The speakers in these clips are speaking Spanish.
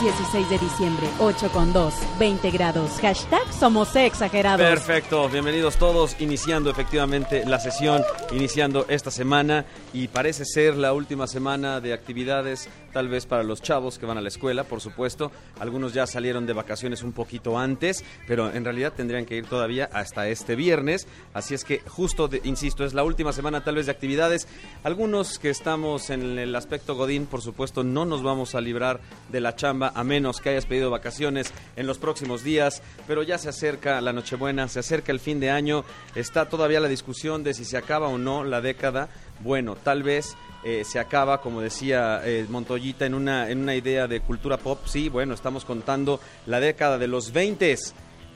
16 de diciembre, 8 con 2, 20 grados. Hashtag somos exagerados. Perfecto, bienvenidos todos, iniciando efectivamente la sesión, iniciando esta semana y parece ser la última semana de actividades, tal vez para los chavos que van a la escuela, por supuesto. Algunos ya salieron de vacaciones un poquito antes, pero en realidad tendrían que ir todavía hasta este viernes. Así es que justo, insisto, es la última semana tal vez de actividades. Algunos que estamos en el aspecto Godín, por supuesto, no nos vamos a librar de la chamba a menos que hayas pedido vacaciones en los próximos días, pero ya se acerca la Nochebuena, se acerca el fin de año, está todavía la discusión de si se acaba o no la década. Bueno, tal vez eh, se acaba, como decía eh, Montoyita, en una, en una idea de cultura pop. Sí, bueno, estamos contando la década de los 20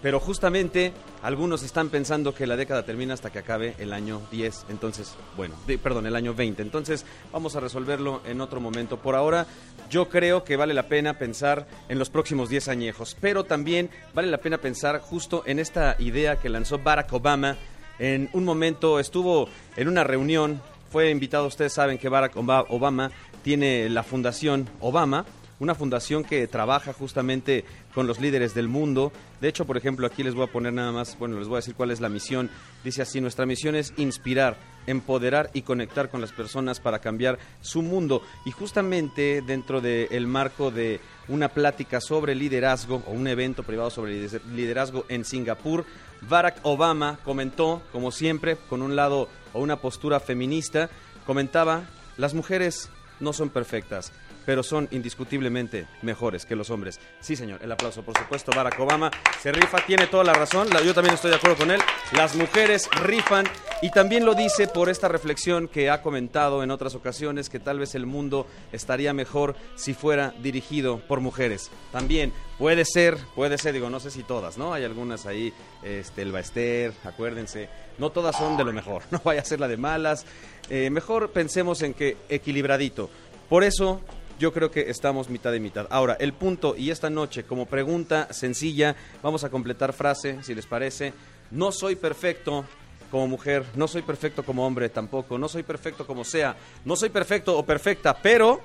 pero justamente algunos están pensando que la década termina hasta que acabe el año 10. Entonces, bueno, perdón, el año 20. Entonces, vamos a resolverlo en otro momento. Por ahora, yo creo que vale la pena pensar en los próximos 10 añejos, pero también vale la pena pensar justo en esta idea que lanzó Barack Obama. En un momento estuvo en una reunión, fue invitado, ustedes saben que Barack Oba- Obama tiene la fundación Obama, una fundación que trabaja justamente con los líderes del mundo. De hecho, por ejemplo, aquí les voy a poner nada más, bueno, les voy a decir cuál es la misión. Dice así, nuestra misión es inspirar, empoderar y conectar con las personas para cambiar su mundo. Y justamente dentro del marco de una plática sobre liderazgo o un evento privado sobre liderazgo en Singapur, Barack Obama comentó, como siempre, con un lado o una postura feminista, comentaba, las mujeres no son perfectas, pero son indiscutiblemente mejores que los hombres. Sí, señor, el aplauso, por supuesto, Barack Obama se rifa, tiene toda la razón, yo también estoy de acuerdo con él, las mujeres rifan y también lo dice por esta reflexión que ha comentado en otras ocasiones, que tal vez el mundo estaría mejor si fuera dirigido por mujeres. También puede ser, puede ser, digo, no sé si todas, ¿no? Hay algunas ahí, este, el Baester, acuérdense, no todas son de lo mejor, no vaya a ser la de malas, Eh, mejor pensemos en que equilibradito. Por eso yo creo que estamos mitad y mitad. Ahora, el punto y esta noche como pregunta sencilla, vamos a completar frase, si les parece. No soy perfecto como mujer, no soy perfecto como hombre tampoco, no soy perfecto como sea, no soy perfecto o perfecta, pero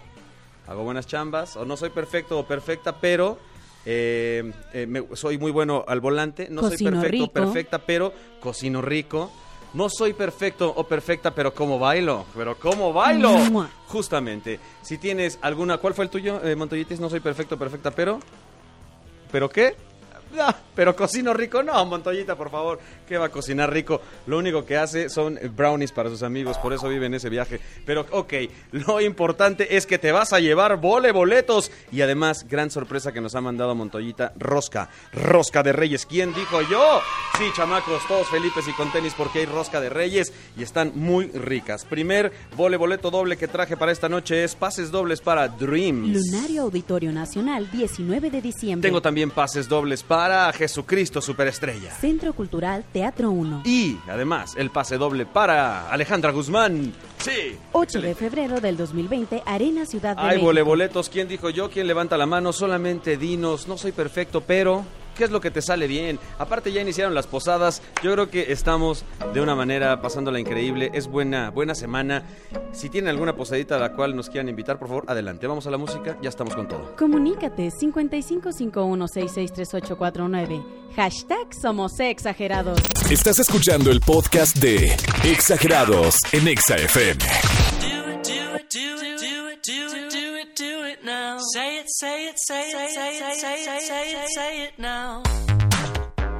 hago buenas chambas, o no soy perfecto o perfecta, pero eh, eh, me- soy muy bueno al volante, no soy perfecto o perfecta, pero cocino rico. No soy perfecto o perfecta, pero ¿cómo bailo? ¿Pero cómo bailo? Justamente. Si tienes alguna... ¿Cuál fue el tuyo, eh, Montoyitis? No soy perfecto o perfecta, pero... ¿Pero qué? Pero cocino rico, no, Montoyita, por favor, ¿qué va a cocinar rico? Lo único que hace son brownies para sus amigos, por eso vive en ese viaje. Pero, ok, lo importante es que te vas a llevar vole boletos. Y además, gran sorpresa que nos ha mandado Montoyita, rosca, rosca de reyes. ¿Quién dijo yo? Sí, chamacos, todos felipes y con tenis porque hay rosca de reyes y están muy ricas. Primer vole boleto doble que traje para esta noche es pases dobles para Dreams. Lunario Auditorio Nacional, 19 de diciembre. Tengo también pases dobles para Jesucristo Superestrella. Centro Cultural Teatro 1. Y además el pase doble para Alejandra Guzmán. Sí. 8 de febrero del 2020, Arena Ciudad de Ay, México. voleboletos. ¿Quién dijo yo? ¿Quién levanta la mano? Solamente dinos. No soy perfecto, pero ¿qué es lo que te sale bien? Aparte ya iniciaron las posadas. Yo creo que estamos de una manera pasándola increíble. Es buena, buena semana. Si tienen alguna posadita a la cual nos quieran invitar, por favor, adelante. Vamos a la música. Ya estamos con todo. Comunícate 5551663849. Hashtag somos exagerados. Estás escuchando el podcast de Exagerados en Exa FM. Do it, do it, do it, do it, now. Say it, say it, say it, say it, say it, say it, say it now.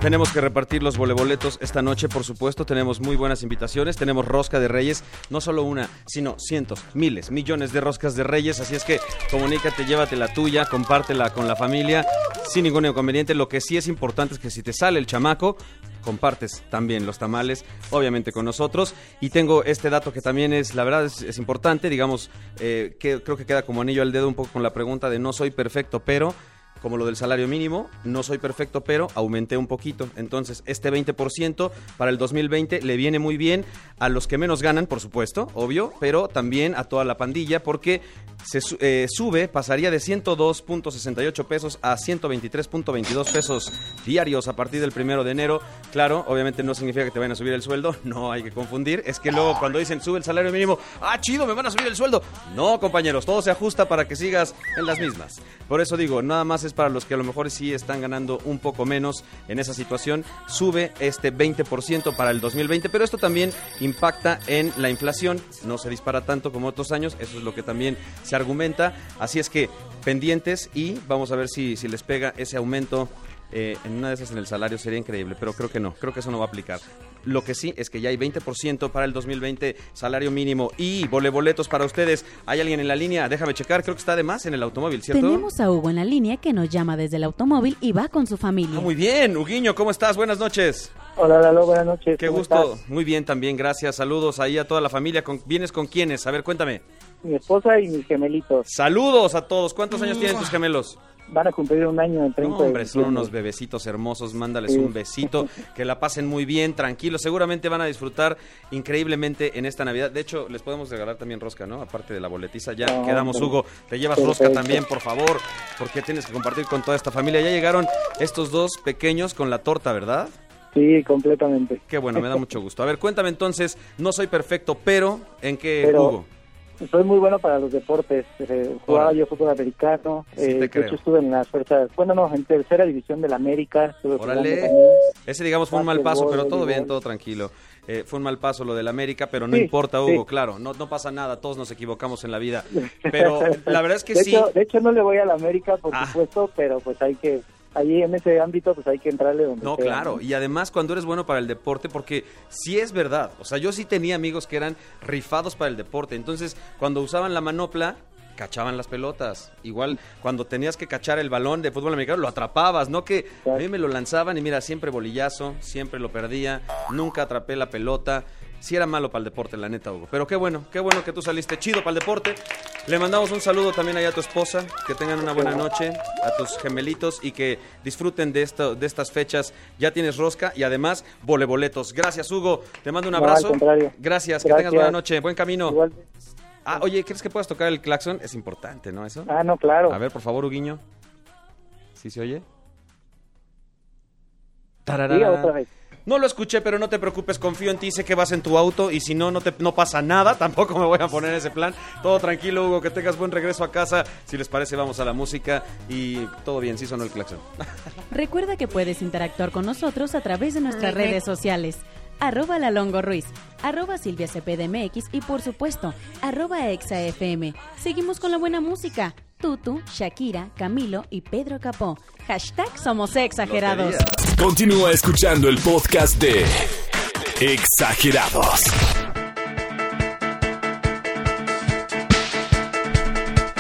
Tenemos que repartir los voleboletos esta noche, por supuesto. Tenemos muy buenas invitaciones. Tenemos rosca de reyes, no solo una, sino cientos, miles, millones de roscas de reyes. Así es que comunícate, llévate la tuya, compártela con la familia sin ningún inconveniente. Lo que sí es importante es que si te sale el chamaco, compartes también los tamales, obviamente con nosotros. Y tengo este dato que también es, la verdad, es, importante, digamos, eh, que creo que queda como anillo al dedo un poco con la pregunta de no soy perfecto, pero como lo del salario mínimo, no soy perfecto, pero aumenté un poquito. Entonces, este 20% para el 2020 le viene muy bien a los que menos ganan, por supuesto, obvio, pero también a toda la pandilla, porque se eh, sube, pasaría de 102.68 pesos a 123.22 pesos diarios a partir del primero de enero. Claro, obviamente no significa que te vayan a subir el sueldo, no hay que confundir. Es que luego cuando dicen sube el salario mínimo, ah, chido, me van a subir el sueldo. No, compañeros, todo se ajusta para que sigas en las mismas. Por eso digo, nada más es para los que a lo mejor sí están ganando un poco menos en esa situación. Sube este 20% para el 2020, pero esto también impacta en la inflación. No se dispara tanto como otros años, eso es lo que también se argumenta. Así es que pendientes y vamos a ver si, si les pega ese aumento. eh, en una de esas en el salario sería increíble, pero creo que no, creo que eso no va a aplicar. Lo que sí es que ya hay 20% para el 2020 salario mínimo y voleboletos para ustedes. ¿Hay alguien en la línea? Déjame checar, creo que está de más en el automóvil, ¿cierto? Tenemos a Hugo en la línea que nos llama desde el automóvil y va con su familia. Ah, muy bien, Huguiño, ¿cómo estás? Buenas noches. Hola, Lalo, buenas noches. Qué ¿cómo gusto. estás? Muy bien también, gracias. Saludos ahí a toda la familia. ¿Con, ¿Vienes con quiénes? A ver, cuéntame. Mi esposa y mis gemelitos Saludos a todos. ¿Cuántos años tienen tus gemelos? van a cumplir un año en 30 No, hombre, son unos bebecitos hermosos. Mándales Sí. un besito. Que la pasen muy bien, tranquilos. Seguramente van a disfrutar increíblemente en esta Navidad. De hecho, les podemos regalar también rosca, ¿no? Aparte de la boletiza. Ya quedamos. Hugo. Te llevas Perfecto. rosca también, por favor. Porque tienes que compartir con toda esta familia. Ya llegaron estos dos pequeños con la torta, ¿verdad? Sí, completamente. Qué bueno, me da mucho gusto. A ver, cuéntame entonces, no soy perfecto, pero ¿en qué Pero- Hugo? Soy muy bueno para los deportes. Eh, jugaba Órale. yo fútbol americano. Sí, eh, de creo. hecho, estuve en las fuerzas. Bueno, no, en tercera división de la América. Órale. Ese, digamos, fue un mal paso, pero todo bien, todo tranquilo. Eh, fue un mal paso lo del América, pero no Sí, importa, Hugo, sí. claro, no, no pasa nada, todos nos equivocamos en la vida. Pero la verdad es que de sí. Hecho, de hecho, no le voy a la América, por Ah. supuesto, pero pues hay que. Ahí en ese ámbito, pues hay que entrarle donde No, sea, claro. ¿no? Y además cuando eres bueno para el deporte, porque sí es verdad. O sea, yo sí tenía amigos que eran rifados para el deporte. Entonces, cuando usaban la manopla, cachaban las pelotas. Igual cuando tenías que cachar el balón de fútbol americano, lo atrapabas. No que a mí me lo lanzaban y mira, siempre bolillazo, siempre lo perdía, nunca atrapé la pelota. Sí era malo para el deporte, la neta, Hugo. Pero qué bueno, qué bueno que tú saliste chido para el deporte. Le mandamos un saludo también allá a tu esposa, que tengan una buena noche, a tus gemelitos y que disfruten de, esto, de estas fechas. Ya tienes rosca y además voleboletos. Gracias, Hugo. Te mando un No, al abrazo. Gracias, que tengas buena noche. Buen camino. Igual- Ah, oye, ¿crees que puedas tocar el claxon? Es importante, ¿no? Eso. Ah, no, claro. A ver, por favor, Huguiño. ¿Sí se oye? Diga Tararara. otra vez. No lo escuché, pero no te preocupes, confío en ti, sé que vas en tu auto y si no, no, te, no pasa nada, tampoco me voy a poner ese plan. Todo tranquilo, Hugo, que tengas buen regreso a casa. Si les parece, vamos a la música y todo bien, sí sonó el claxon. Recuerda que puedes interactuar con nosotros a través de nuestras redes sociales. Arroba La Longo Ruiz, arroba Silvia CPDMX y por supuesto, arroba ExaFM. Seguimos con la buena música. Tutu, Shakira, Camilo y Pedro Capó. Hashtag Somos Exagerados. Continúa escuchando el podcast de Exagerados.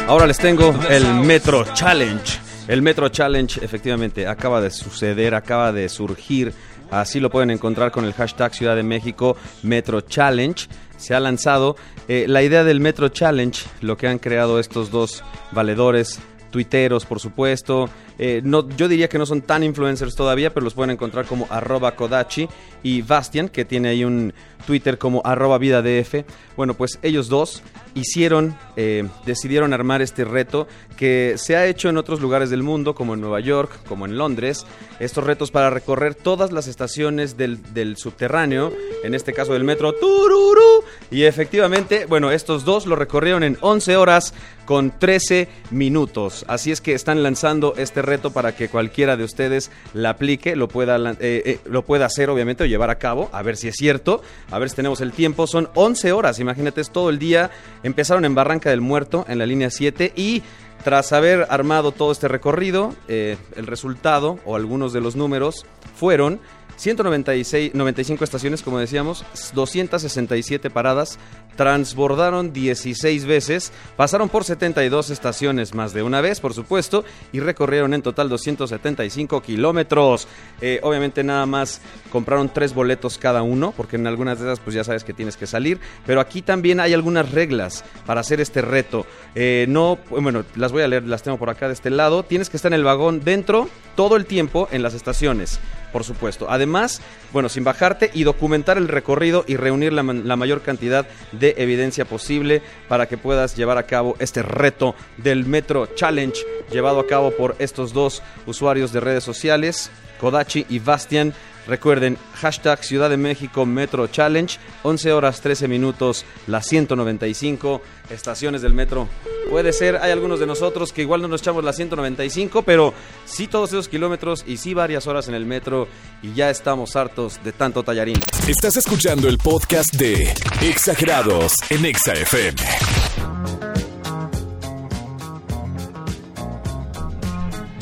Ahora les tengo el Metro Challenge. El Metro Challenge efectivamente acaba de suceder, acaba de surgir. Así lo pueden encontrar con el hashtag Ciudad de México Metro Challenge. Se ha lanzado eh, la idea del Metro Challenge, lo que han creado estos dos valedores, tuiteros por supuesto. Eh, no, yo diría que no son tan influencers todavía, pero los pueden encontrar como arroba Kodachi y Bastian, que tiene ahí un Twitter como arroba vida DF. Bueno, pues ellos dos hicieron, eh, decidieron armar este reto que se ha hecho en otros lugares del mundo, como en Nueva York, como en Londres. Estos retos para recorrer todas las estaciones del, subterráneo, en este caso del metro Tururú. Y efectivamente, bueno, estos dos lo recorrieron en 11 horas con 13 minutos. Así es que están lanzando este reto para que cualquiera de ustedes la aplique, lo pueda, eh, eh, lo pueda hacer obviamente o llevar a cabo, a ver si es cierto, a ver si tenemos el tiempo. Son 11 horas, imagínate, es todo el día. Empezaron en Barranca del Muerto, en la línea 7 y... Tras haber armado todo este recorrido, eh, el resultado o algunos de los números fueron 196 95 estaciones, como decíamos, 267 paradas, transbordaron 16 veces, pasaron por 72 estaciones más de una vez, por supuesto, y recorrieron en total 275 kilómetros. Eh, obviamente nada más compraron tres boletos cada uno, porque en algunas de esas pues ya sabes que tienes que salir, pero aquí también hay algunas reglas para hacer este reto. Eh, no, bueno, las voy a leer, las tengo por acá de este lado. Tienes que estar en el vagón dentro todo el tiempo en las estaciones, por supuesto. Además, bueno, sin bajarte y documentar el recorrido y reunir la, mayor cantidad de evidencia posible para que puedas llevar a cabo este reto del Metro Challenge llevado a cabo por estos dos usuarios de redes sociales, Kodachi y Bastian. Recuerden, hashtag Ciudad de México Metro Challenge, 11 horas 13 minutos, las 195 estaciones del metro. Puede ser, hay algunos de nosotros que igual no nos echamos las 195, pero sí todos esos kilómetros y sí varias horas en el metro y ya estamos hartos de tanto tallarín. Estás escuchando el podcast de Exagerados en Exa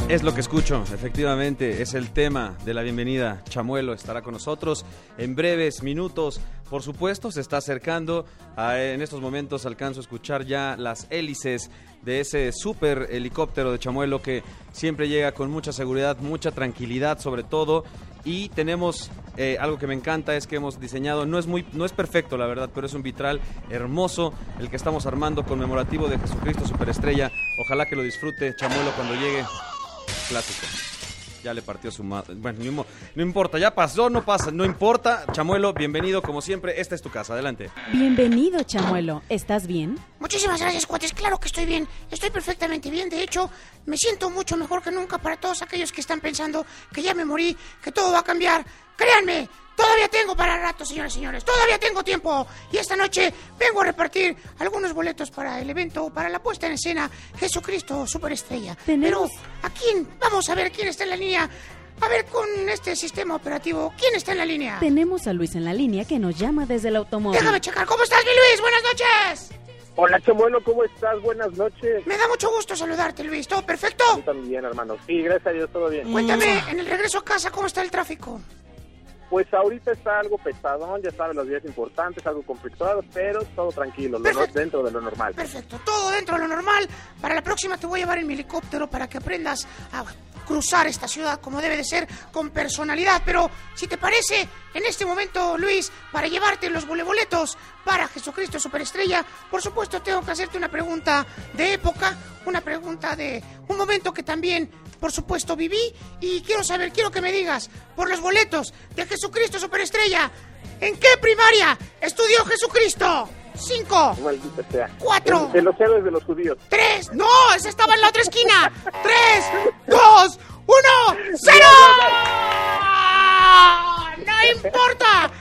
Es lo que escucho, efectivamente, es el tema de la bienvenida. Chamuelo estará con nosotros en breves minutos. Por supuesto, se está acercando. A- en estos momentos alcanzo a escuchar ya las hélices de ese super helicóptero de Chamuelo que siempre llega con mucha seguridad, mucha tranquilidad sobre todo. Y tenemos eh, algo que me encanta es que hemos diseñado, no es muy, no es perfecto la verdad, pero es un vitral hermoso el que estamos armando conmemorativo de Jesucristo Superestrella. Ojalá que lo disfrute Chamuelo cuando llegue. Clásico. Ya le partió su madre. Bueno, no importa, ya pasó, no pasa, no importa. Chamuelo, bienvenido como siempre. Esta es tu casa, adelante. Bienvenido, Chamuelo. ¿Estás bien? Muchísimas gracias, cuates. Claro que estoy bien. Estoy perfectamente bien. De hecho, me siento mucho mejor que nunca para todos aquellos que están pensando que ya me morí, que todo va a cambiar. Créanme, todavía tengo para rato, señores y señores. Todavía tengo tiempo. Y esta noche vengo a repartir algunos boletos para el evento, para la puesta en escena Jesucristo Superestrella. Tenemos- Pero, ¿a quién? Vamos a ver quién está en la línea. A ver, con este sistema operativo, ¿quién está en la línea? Tenemos a Luis en la línea que nos llama desde el automóvil. Déjame checar. ¿Cómo estás, mi Luis? Buenas noches. Hola, Chamuelo, ¿cómo estás? Buenas noches. Me da mucho gusto saludarte, Luis. ¿Todo perfecto? Yo también, hermano. Sí, gracias a Dios, todo bien. Cuéntame, en el regreso a casa, ¿cómo está el tráfico? Pues ahorita está algo pesadón, ya sabes, los días importantes, algo conflictuado, pero todo tranquilo, lo dentro de lo normal. Perfecto, todo dentro de lo normal. Para la próxima te voy a llevar en mi helicóptero para que aprendas a cruzar esta ciudad como debe de ser, con personalidad. Pero, si te parece, en este momento, Luis, para llevarte los boletos para Jesucristo Superestrella, por supuesto tengo que hacerte una pregunta de época, una pregunta de un momento que también, por supuesto, viví. Y quiero saber, quiero que me digas, por los boletos de Jesucristo Superestrella, ¿en qué primaria estudió Jesucristo? Cinco. Sea. Cuatro. De, los héroes de los judíos. ¡Tres! ¡No! ¡Ese estaba en la otra esquina! ¡Tres! ¡Dos! ¡Uno! ¡Cero! ¡No importa!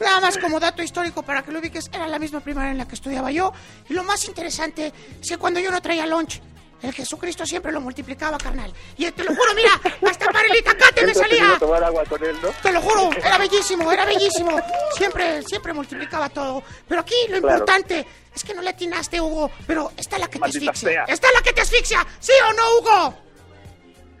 Nada más como dato histórico para que lo ubiques, era la misma primaria en la que estudiaba yo. Y lo más interesante es que cuando yo no traía lunch, el Jesucristo siempre lo multiplicaba, carnal. Y te lo juro, mira, hasta para el itacate me salía. tomar agua con él, ¿no? Te lo juro, era bellísimo, era bellísimo. Siempre, siempre multiplicaba todo. Pero aquí lo Claro. importante es que no le atinaste, Hugo. Pero está la que te asfixia. Está la que te asfixia. ¿Sí o no, Hugo?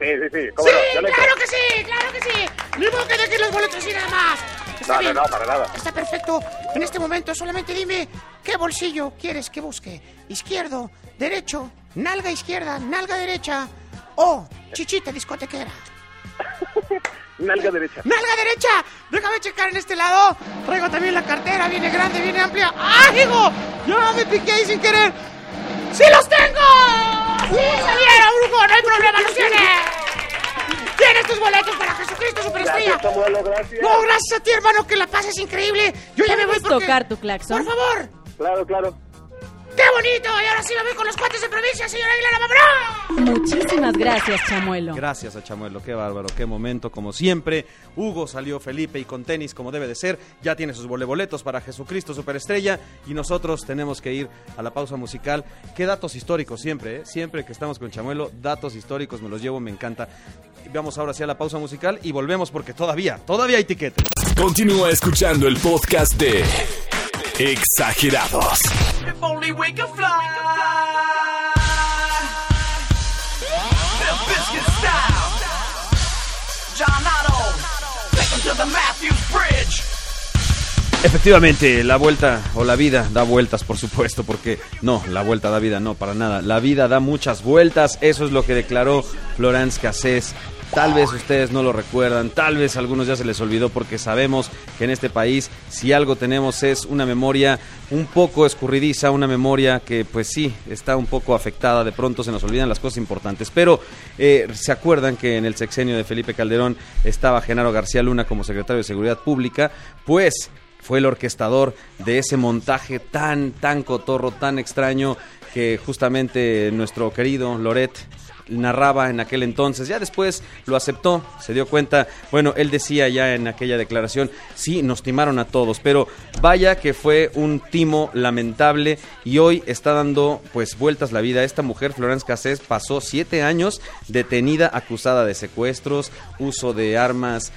Sí, sí, sí. ¿Cómo Sí, no? Claro que sí, claro que sí. Ni modo que dejes los boletos así nada más. Está No, no, no, para nada. Está perfecto. En este momento solamente dime qué bolsillo quieres que busque. Izquierdo, derecho, nalga izquierda, nalga derecha o chichita discotequera. Nalga derecha. ¡Nalga derecha! Déjame checar en este lado. Traigo también la cartera, viene grande, viene amplia. ¡Ah, hijo! ¡Ya me piqué ahí sin querer! ¡Sí los tengo! ¡Sí, Javier, Hugo! ¡No hay problema, los tienes! ¡Tienes tus boletos para Jesucristo Superestrella! Gracias, Samuelo, gracias. No, gracias a ti, hermano, que la pases increíble. Yo ya me voy ¿Puedes porque... tocar tu claxon? Por favor. Claro, claro. ¡Qué bonito! Y ahora sí me voy con los cuates de provincia, señora Aguilera, ¡vámonos! Muchísimas gracias, Chamuelo. Gracias a Chamuelo, qué bárbaro, qué momento, como siempre. Hugo salió Felipe y con tenis como debe de ser. Ya tiene sus voleboletos para Jesucristo Superestrella. Y nosotros tenemos que ir a la pausa musical. Qué datos históricos siempre, ¿eh? Siempre que estamos con Chamuelo, datos históricos me los llevo, me encanta. Vamos ahora sí a la pausa musical y volvemos porque todavía, todavía hay tiquete. Continúa escuchando el podcast de Exagerados. If only we could fly. The biscuit 'em the Matthews Bridge. Efectivamente, la vuelta o la vida da vueltas, por supuesto, porque no, la vuelta da vida, no, para nada. La vida da muchas vueltas, eso es lo que declaró Florence Cassés. Tal vez ustedes no lo recuerdan, tal vez a algunos ya se les olvidó porque sabemos que en este país si algo tenemos es una memoria un poco escurridiza, una memoria que pues sí está un poco afectada, de pronto se nos olvidan las cosas importantes, pero eh, se acuerdan que en el sexenio de Felipe Calderón estaba Genaro García Luna como secretario de Seguridad Pública, pues fue el orquestador de ese montaje tan, tan cotorro, tan extraño que justamente nuestro querido Loret narraba en aquel entonces. Ya después lo aceptó, se dio cuenta. Bueno, él decía ya en aquella declaración, sí, nos timaron a todos, pero vaya que fue un timo lamentable y hoy está dando pues vueltas la vida. Esta mujer, Florence Cassés, pasó siete años detenida, acusada de secuestros, uso de armas,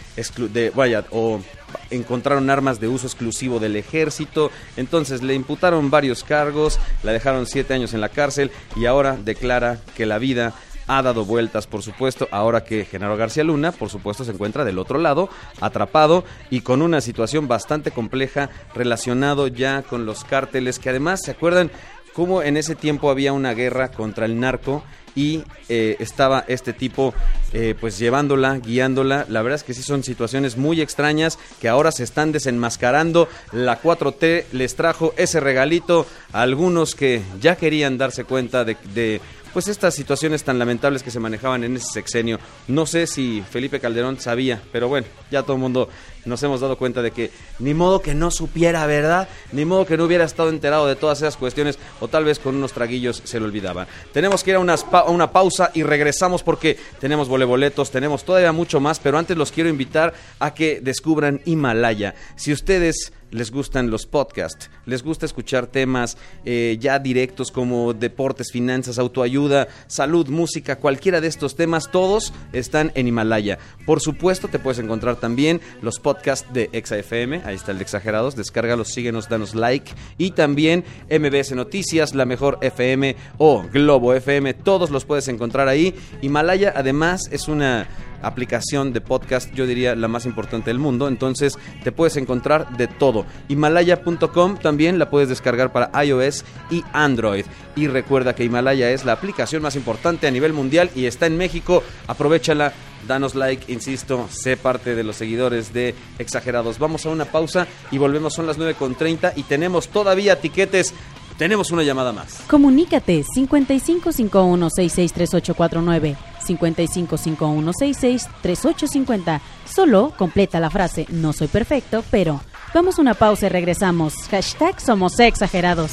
de, vaya, o encontraron armas de uso exclusivo del ejército, entonces le imputaron varios cargos, la dejaron siete años en la cárcel y ahora declara que la vida ha dado vueltas, por supuesto, ahora que Genaro García Luna, por supuesto, se encuentra del otro lado, atrapado y con una situación bastante compleja relacionado ya con los cárteles, que además, ¿se acuerdan cómo en ese tiempo había una guerra contra el narco? Y eh, estaba este tipo eh, pues llevándola, guiándola. La verdad es que sí son situaciones muy extrañas que ahora se están desenmascarando. La 4T les trajo ese regalito a algunos que ya querían darse cuenta de, de pues estas situaciones tan lamentables que se manejaban en ese sexenio. No sé si Felipe Calderón sabía, pero bueno, ya todo el mundo nos hemos dado cuenta de que ni modo que no supiera, ¿verdad? Ni modo que no hubiera estado enterado de todas esas cuestiones o tal vez con unos traguillos se lo olvidaba. Tenemos que ir a, unas una pausa y regresamos porque tenemos voleboletos, tenemos todavía mucho más, pero antes los quiero invitar a que descubran Himalaya. Si ustedes les gustan los podcasts, les gusta escuchar temas eh, ya directos como deportes, finanzas, autoayuda, salud, música, cualquiera de estos temas, todos están en Himalaya. Por supuesto, te puedes encontrar también los podcasts de ExaFM, ahí está el de Exagerados, descárgalos, síguenos, danos like, y también MBS Noticias, La Mejor FM o Globo FM, todos los puedes encontrar ahí. Himalaya además es una aplicación de podcast, yo diría la más importante del mundo, entonces te puedes encontrar de todo. Himalaya.com también la puedes descargar para iOS y Android. Y recuerda que Himalaya es la aplicación más importante a nivel mundial y está en México, aprovechala. Danos like, insisto, sé parte de los seguidores de Exagerados. Vamos a una pausa y volvemos, son las 9.30 y tenemos todavía tiquetes. Tenemos una llamada más. Comunícate 5551663849, 5551663850. Solo completa la frase No soy perfecto, pero vamos a una pausa y regresamos. Hashtag somos exagerados.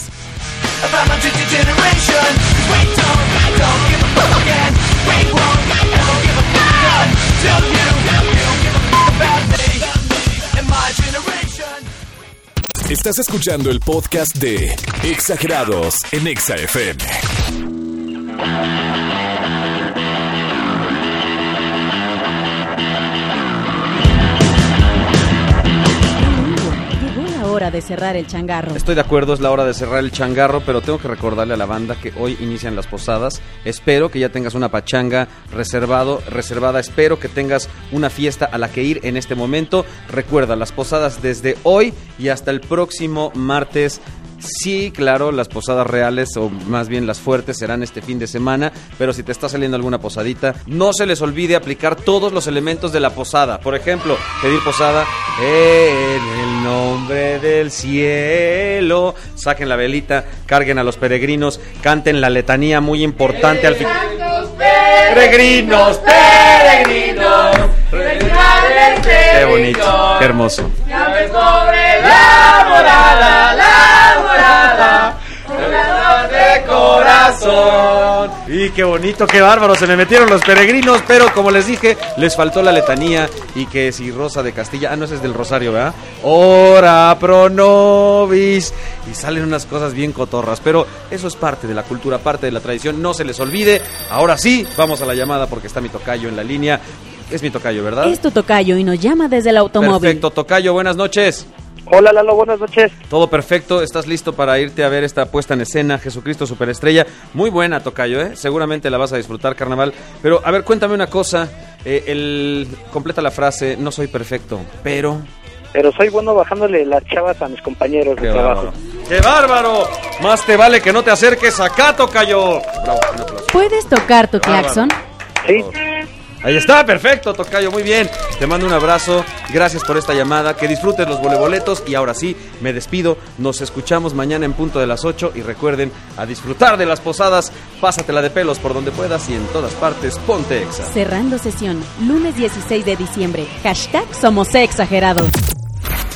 Estás escuchando el podcast de Exagerados en Exa de cerrar el changarro. Estoy de acuerdo, es la hora de cerrar el changarro, pero tengo que recordarle a la banda que hoy inician las posadas. Espero que ya tengas una pachanga reservado, reservada. Espero que tengas una fiesta a la que ir en este momento. Recuerda, las posadas desde hoy y hasta el próximo martes. Sí, claro, las posadas reales o más bien las fuertes serán este fin de semana, pero si te está saliendo alguna posadita, no se les olvide aplicar todos los elementos de la posada. Por ejemplo, pedir posada en el nombre del cielo. Saquen la velita, carguen a los peregrinos, canten la letanía muy importante al final. Peregrinos, peregrinos, Qué bonito, qué hermoso. De corazón. Y qué bonito, qué bárbaro, se me metieron los peregrinos, pero como les dije, les faltó la letanía y que si Rosa de Castilla, ah, no, ese es del Rosario, ¿verdad? Ora pro nobis. Y salen unas cosas bien cotorras, pero eso es parte de la cultura, parte de la tradición, no se les olvide. Ahora sí, vamos a la llamada porque está mi tocayo en la línea. Es mi tocayo, ¿verdad? Es tu tocayo y nos llama desde el automóvil. Perfecto, tocayo, buenas noches. Hola Lalo, buenas noches. Todo perfecto, estás listo para irte a ver esta puesta en escena, Jesucristo Superestrella. Muy buena, Tocayo, ¿eh? Seguramente la vas a disfrutar, carnaval. Pero, a ver, cuéntame una cosa. Eh, el, completa la frase, no soy perfecto, pero... pero soy bueno bajándole las chavas a mis compañeros Qué de trabajo. bárbaro. ¡Qué bárbaro! Más te vale que no te acerques acá, Tocayo. Bravo, un aplauso. ¿Puedes tocar tu claxon? Sí, Ahí está, perfecto, Tocayo, muy bien. Te mando un abrazo, gracias por esta llamada, que disfrutes los voleboletos y ahora sí, me despido, nos escuchamos mañana en punto de las 8 y recuerden a disfrutar de las posadas, pásatela de pelos por donde puedas y en todas partes, ponte exa. Cerrando sesión, lunes 16 de diciembre. Hashtag Somos Exagerados.